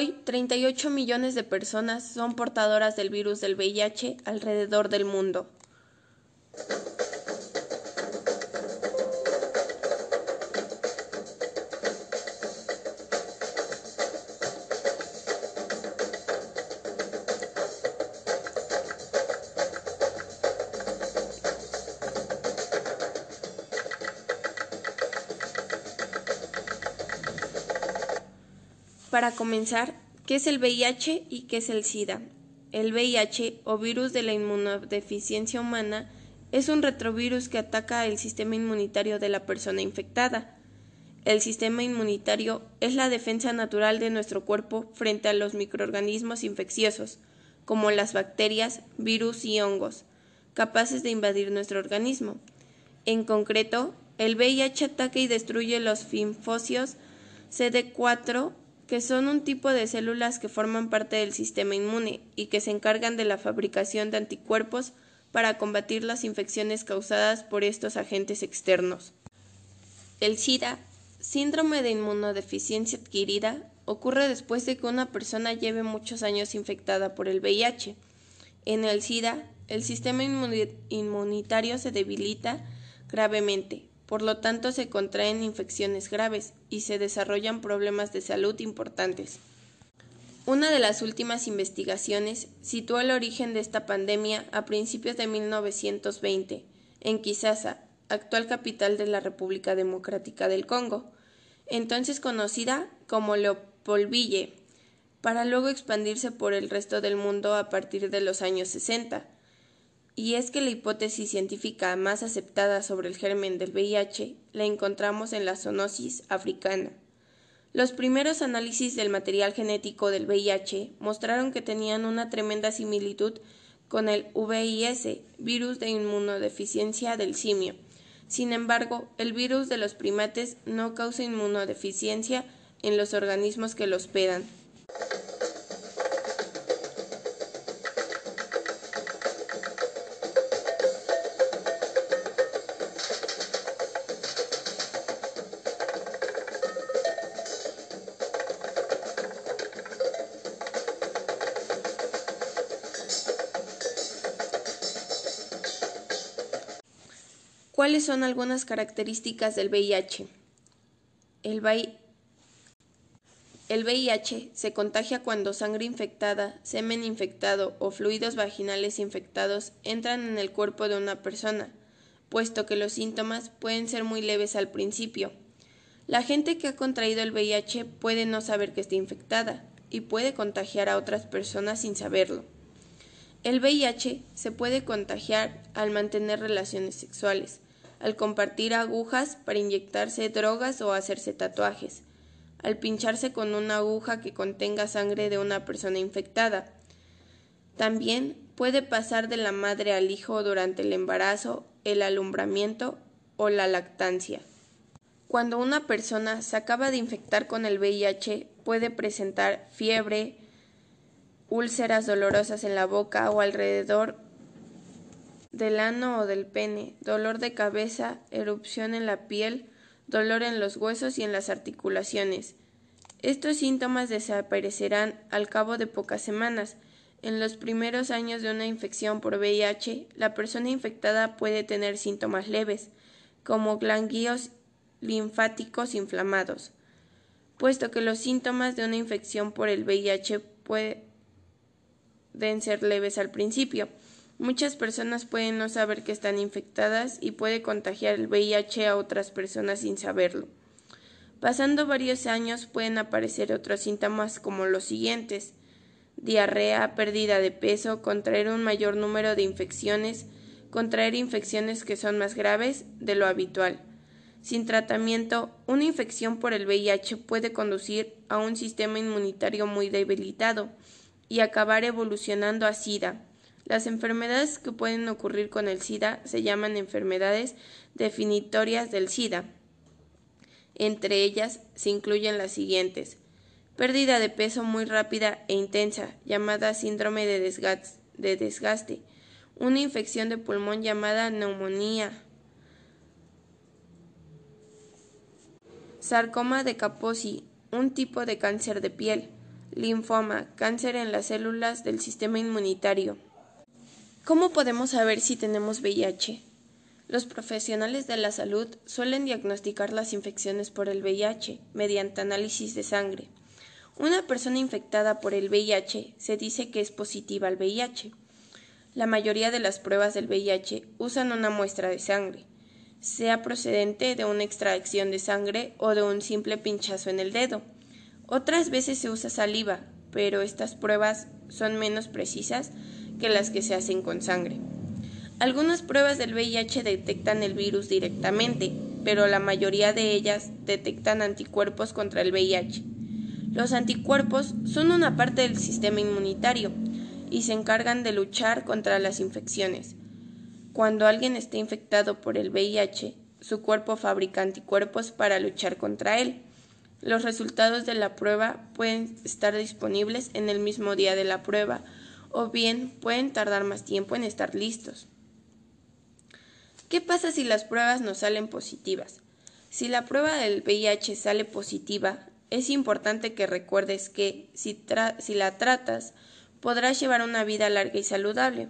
Hoy, 38 millones de personas son portadoras del virus del VIH alrededor del mundo. Para comenzar, ¿qué es el VIH y qué es el SIDA? El VIH o virus de la inmunodeficiencia humana es un retrovirus que ataca el sistema inmunitario de la persona infectada. El sistema inmunitario es la defensa natural de nuestro cuerpo frente a los microorganismos infecciosos, como las bacterias, virus y hongos, capaces de invadir nuestro organismo. En concreto, el VIH ataca y destruye los linfocios CD4 que son un tipo de células que forman parte del sistema inmune y que se encargan de la fabricación de anticuerpos para combatir las infecciones causadas por estos agentes externos. El SIDA, síndrome de inmunodeficiencia adquirida, ocurre después de que una persona lleve muchos años infectada por el VIH. En el SIDA, el sistema inmunitario se debilita gravemente, por lo tanto se contraen infecciones graves y se desarrollan problemas de salud importantes. Una de las últimas investigaciones situó el origen de esta pandemia a principios de 1920 en Kisasa, actual capital de la República Democrática del Congo, entonces conocida como Leopoldville, para luego expandirse por el resto del mundo a partir de los años 60 y es que la hipótesis científica más aceptada sobre el germen del VIH la encontramos en la zoonosis africana. Los primeros análisis del material genético del VIH mostraron que tenían una tremenda similitud con el VIS, virus de inmunodeficiencia del simio. Sin embargo, el virus de los primates no causa inmunodeficiencia en los organismos que lo hospedan. ¿Cuáles son algunas características del VIH? El, VIH se contagia cuando sangre infectada, semen infectado o fluidos vaginales infectados entran en el cuerpo de una persona, puesto que los síntomas pueden ser muy leves al principio. La gente que ha contraído el VIH puede no saber que está infectada y puede contagiar a otras personas sin saberlo. El VIH se puede contagiar al mantener relaciones sexuales, al compartir agujas para inyectarse drogas o hacerse tatuajes, al pincharse con una aguja que contenga sangre de una persona infectada. También puede pasar de la madre al hijo durante el embarazo, el alumbramiento o la lactancia. Cuando una persona se acaba de infectar con el VIH puede presentar fiebre, úlceras dolorosas en la boca o alrededor del ano o del pene, dolor de cabeza, erupción en la piel, dolor en los huesos y en las articulaciones. Estos síntomas desaparecerán al cabo de pocas semanas. En los primeros años de una infección por VIH, la persona infectada puede tener síntomas leves, como ganglios linfáticos inflamados, puesto que los síntomas de una infección por el VIH pueden ser leves al principio. Muchas personas pueden no saber que están infectadas y puede contagiar el VIH a otras personas sin saberlo. Pasando varios años pueden aparecer otros síntomas como los siguientes diarrea, pérdida de peso, contraer un mayor número de infecciones, contraer infecciones que son más graves de lo habitual. Sin tratamiento, una infección por el VIH puede conducir a un sistema inmunitario muy debilitado y acabar evolucionando a SIDA, las enfermedades que pueden ocurrir con el SIDA se llaman enfermedades definitorias del SIDA. Entre ellas se incluyen las siguientes. Pérdida de peso muy rápida e intensa, llamada síndrome de desgaste. Una infección de pulmón llamada neumonía. Sarcoma de Kaposi, un tipo de cáncer de piel. linfoma, cáncer en las células del sistema inmunitario. ¿Cómo podemos saber si tenemos VIH? Los profesionales de la salud suelen diagnosticar las infecciones por el VIH mediante análisis de sangre. Una persona infectada por el VIH se dice que es positiva al VIH. La mayoría de las pruebas del VIH usan una muestra de sangre, sea procedente de una extracción de sangre o de un simple pinchazo en el dedo. Otras veces se usa saliva, pero estas pruebas son menos precisas que las que se hacen con sangre. Algunas pruebas del VIH detectan el virus directamente, pero la mayoría de ellas detectan anticuerpos contra el VIH. Los anticuerpos son una parte del sistema inmunitario y se encargan de luchar contra las infecciones. Cuando alguien está infectado por el VIH, su cuerpo fabrica anticuerpos para luchar contra él. Los resultados de la prueba pueden estar disponibles en el mismo día de la prueba o bien pueden tardar más tiempo en estar listos. ¿Qué pasa si las pruebas no salen positivas? Si la prueba del VIH sale positiva, es importante que recuerdes que si, la tratas, podrás llevar una vida larga y saludable.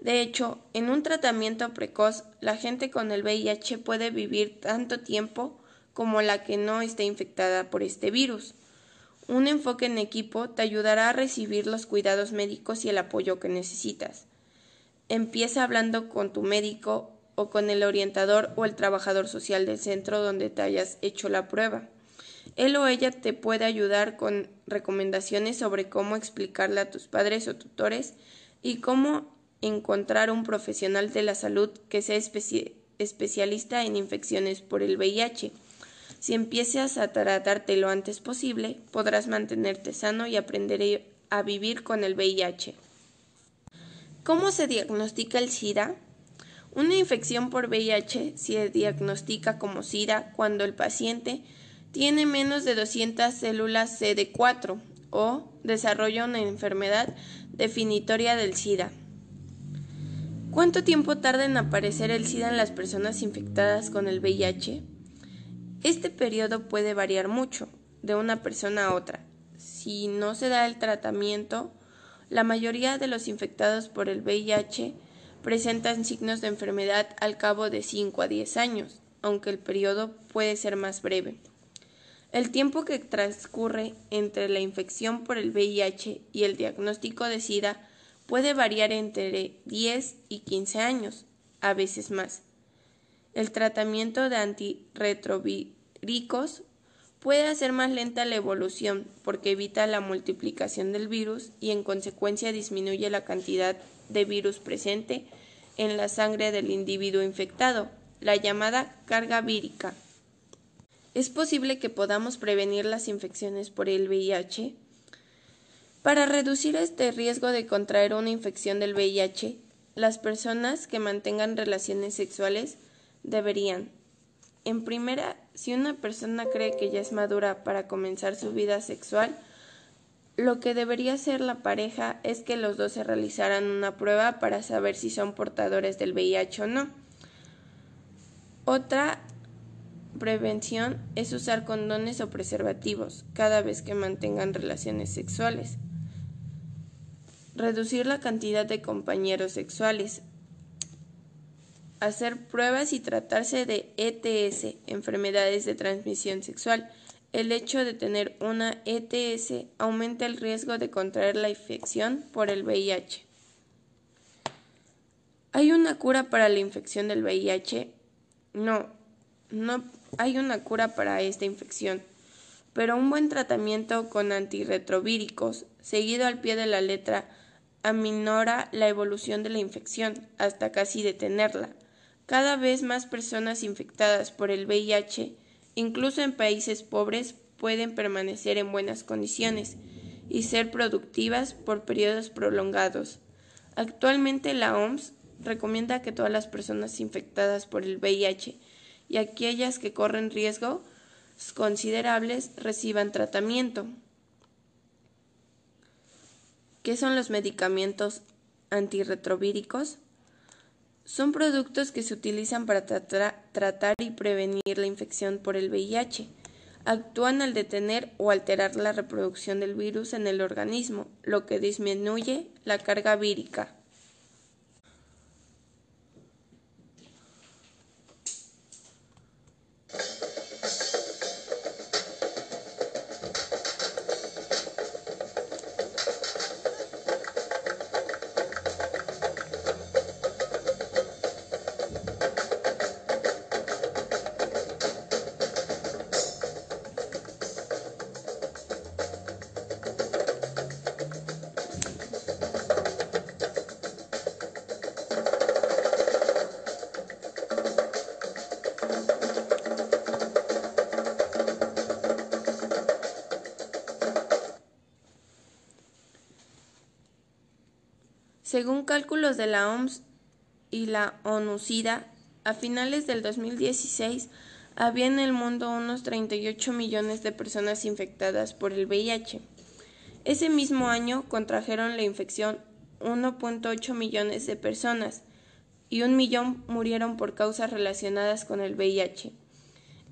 De hecho, en un tratamiento precoz, la gente con el VIH puede vivir tanto tiempo como la que no esté infectada por este virus. Un enfoque en equipo te ayudará a recibir los cuidados médicos y el apoyo que necesitas. Empieza hablando con tu médico o con el orientador o el trabajador social del centro donde te hayas hecho la prueba. Él o ella te puede ayudar con recomendaciones sobre cómo explicarle a tus padres o tutores y cómo encontrar un profesional de la salud que sea especialista en infecciones por el VIH. Si empiezas a tratarte lo antes posible, podrás mantenerte sano y aprender a vivir con el VIH. ¿Cómo se diagnostica el SIDA? Una infección por VIH se diagnostica como SIDA cuando el paciente tiene menos de 200 células CD4 o desarrolla una enfermedad definitoria del SIDA. ¿Cuánto tiempo tarda en aparecer el SIDA en las personas infectadas con el VIH? Este periodo puede variar mucho de una persona a otra. Si no se da el tratamiento, la mayoría de los infectados por el VIH presentan signos de enfermedad al cabo de 5 a 10 años, aunque el periodo puede ser más breve. El tiempo que transcurre entre la infección por el VIH y el diagnóstico de SIDA puede variar entre 10 y 15 años, a veces más. El tratamiento de antirretrovíricos puede hacer más lenta la evolución porque evita la multiplicación del virus y en consecuencia disminuye la cantidad de virus presente en la sangre del individuo infectado, la llamada carga vírica. ¿Es posible que podamos prevenir las infecciones por el VIH? Para reducir este riesgo de contraer una infección del VIH, las personas que mantengan relaciones sexuales deberían, en primera, si una persona cree que ya es madura para comenzar su vida sexual, lo que debería hacer la pareja es que los dos se realizaran una prueba para saber si son portadores del VIH o no. Otra prevención es usar condones o preservativos cada vez que mantengan relaciones sexuales. Reducir la cantidad de compañeros sexuales. Hacer pruebas y tratarse de ETS, enfermedades de transmisión sexual. El hecho de tener una ETS aumenta el riesgo de contraer la infección por el VIH. ¿Hay una cura para la infección del VIH? No, no hay una cura para esta infección, pero un buen tratamiento con antirretrovíricos, seguido al pie de la letra, aminora la evolución de la infección hasta casi detenerla. Cada vez más personas infectadas por el VIH, incluso en países pobres, pueden permanecer en buenas condiciones y ser productivas por periodos prolongados. Actualmente la OMS recomienda que todas las personas infectadas por el VIH y aquellas que corren riesgos considerables reciban tratamiento. ¿Qué son los medicamentos antirretrovíricos? Son productos que se utilizan para tratar y prevenir la infección por el VIH. actúan al detener o alterar la reproducción del virus en el organismo, lo que disminuye la carga vírica. Según cálculos de la OMS y la ONU-SIDA, a finales del 2016 había en el mundo unos 38 millones de personas infectadas por el VIH. Ese mismo año contrajeron la infección 1.8 millones de personas y un millón murieron por causas relacionadas con el VIH.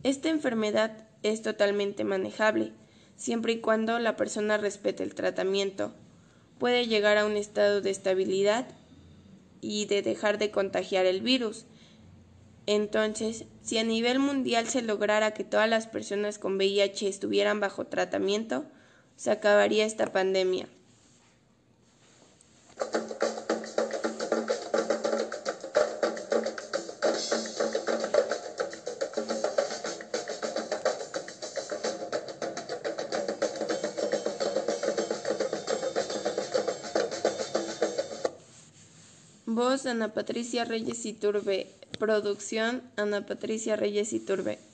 Esta enfermedad es totalmente manejable, siempre y cuando la persona respete el tratamiento puede llegar a un estado de estabilidad y de dejar de contagiar el virus. Entonces, si a nivel mundial se lograra que todas las personas con VIH estuvieran bajo tratamiento, se acabaría esta pandemia. Voz Ana Patricia Reyes Iturbe. Producción Ana Patricia Reyes Iturbe.